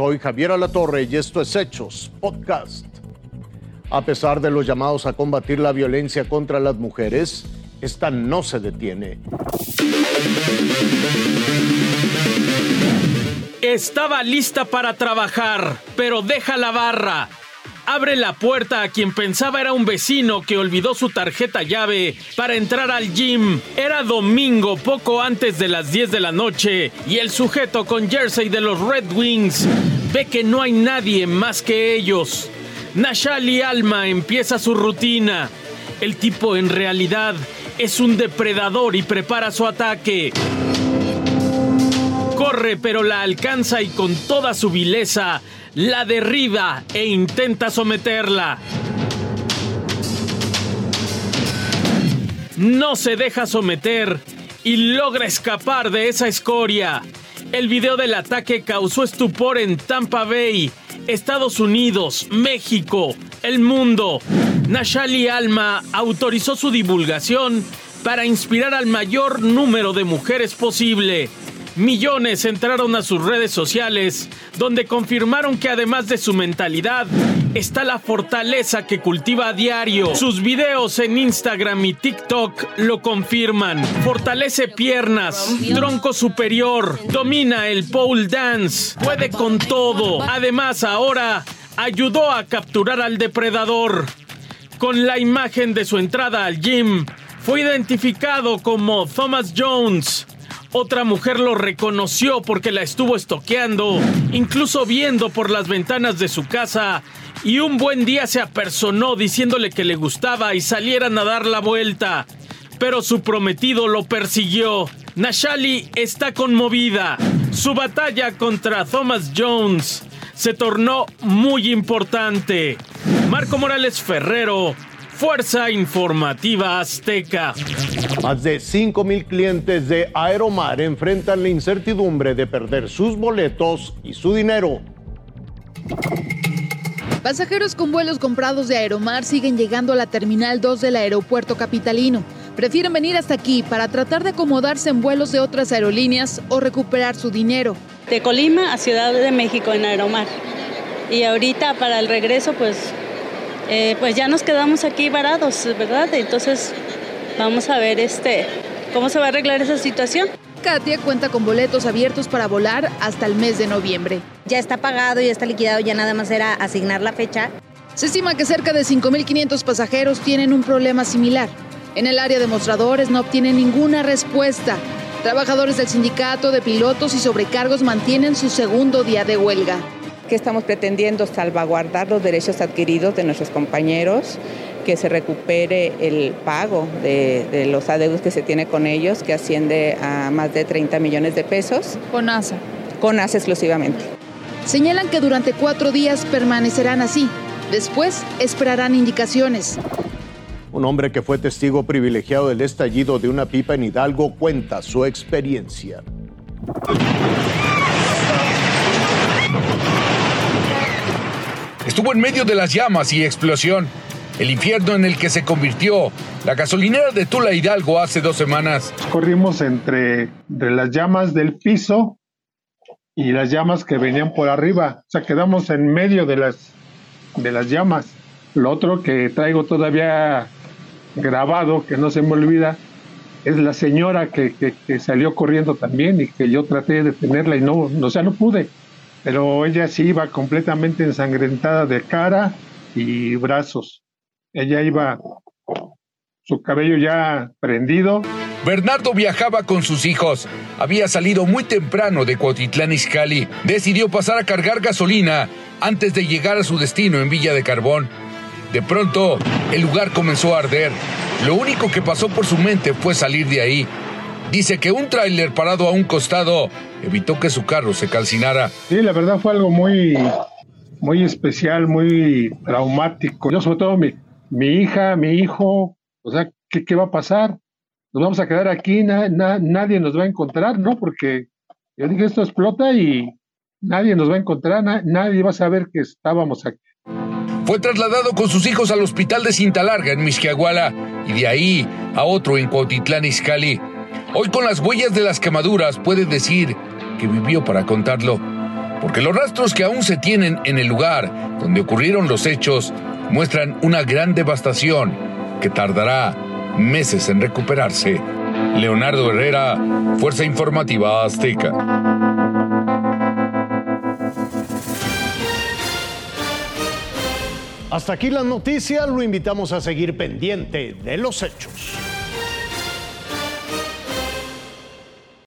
Soy Javier Alatorre y esto es Hechos Podcast. A pesar de los llamados a combatir la violencia contra las mujeres, esta no se detiene. Estaba lista para trabajar, pero deja la barra. Abre la puerta a quien pensaba era un vecino que olvidó su tarjeta llave para entrar al gym. Era domingo poco antes de las 10 de la noche y el sujeto con jersey de los Red Wings ve que no hay nadie más que ellos. Nashali Alma empieza su rutina. El tipo en realidad es un depredador y prepara su ataque corre pero la alcanza y con toda su vileza la derriba e intenta someterla. No se deja someter y logra escapar de esa escoria. El video del ataque causó estupor en Tampa Bay, Estados Unidos, México, el mundo. Nashali Alma autorizó su divulgación para inspirar al mayor número de mujeres posible. Millones entraron a sus redes sociales, donde confirmaron que además de su mentalidad, está la fortaleza que cultiva a diario. Sus videos en Instagram y TikTok lo confirman. Fortalece piernas, tronco superior, domina el pole dance, puede con todo. Además, ahora ayudó a capturar al depredador. Con la imagen de su entrada al gym, fue identificado como Thomas Jones otra mujer lo reconoció porque la estuvo estoqueando, incluso viendo por las ventanas de su casa, y un buen día se apersonó diciéndole que le gustaba y salieran a dar la vuelta. Pero su prometido lo persiguió. Nashali está conmovida. Su batalla contra Thomas Jones se tornó muy importante. Marco Morales Ferrero Fuerza Informativa Azteca. Más de 5 mil clientes de Aeromar enfrentan la incertidumbre de perder sus boletos y su dinero. Pasajeros con vuelos comprados de Aeromar siguen llegando a la Terminal 2 del aeropuerto capitalino. Prefieren venir hasta aquí para tratar de acomodarse en vuelos de otras aerolíneas o recuperar su dinero. De Colima a Ciudad de México en Aeromar. Y ahorita para el regreso pues eh, pues ya nos quedamos aquí varados, ¿verdad? Entonces vamos a ver este, cómo se va a arreglar esa situación. Katia cuenta con boletos abiertos para volar hasta el mes de noviembre. Ya está pagado, ya está liquidado, ya nada más era asignar la fecha. Se estima que cerca de 5.500 pasajeros tienen un problema similar. En el área de mostradores no obtienen ninguna respuesta. Trabajadores del sindicato de pilotos y sobrecargos mantienen su segundo día de huelga que estamos pretendiendo salvaguardar los derechos adquiridos de nuestros compañeros, que se recupere el pago de, los adeudos que se tiene con ellos, que asciende a más de 30 millones de pesos. Con ASA. Con ASA exclusivamente. Señalan que durante cuatro días permanecerán así. Después esperarán indicaciones. Un hombre que fue testigo privilegiado del estallido de una pipa en Hidalgo cuenta su experiencia. Estuvo en medio de las llamas y explosión. El infierno en el que se convirtió la gasolinera de Tula Hidalgo hace dos semanas. Corrimos entre, las llamas del piso y las llamas que venían por arriba. O sea, quedamos en medio de las, de las llamas. Lo otro que traigo todavía grabado, que no se me olvida, es la señora que, que, salió corriendo también y que yo traté de detenerla y no, o sea, no pude pero ella sí iba completamente ensangrentada de cara y brazos. Ella iba, su cabello ya prendido. Bernardo viajaba con sus hijos. Había salido muy temprano de Cuautitlán Izcalli. Decidió pasar a cargar gasolina antes de llegar a su destino en Villa de Carbón. De pronto, el lugar comenzó a arder. Lo único que pasó por su mente fue salir de ahí dice que un tráiler parado a un costado evitó que su carro se calcinara. Sí, la verdad fue algo muy, muy especial, muy traumático. Yo sobre todo mi, mi hija, mi hijo, o sea, ¿qué, qué va a pasar? Nos vamos a quedar aquí, nadie nos va a encontrar, ¿no? Porque yo dije, esto explota y nadie nos va a encontrar, nadie va a saber que estábamos aquí. Fue trasladado con sus hijos al hospital de Cinta Larga en Misquiahuala y de ahí a otro en Cuautitlán Izcalli. Hoy con las huellas de las quemaduras puede decir que vivió para contarlo. porque los rastros que aún se tienen en el lugar donde ocurrieron los hechos muestran una gran devastación que tardará meses en recuperarse. Leonardo Herrera, Fuerza Informativa Azteca. Hasta aquí las noticias, lo invitamos a seguir pendiente de los hechos.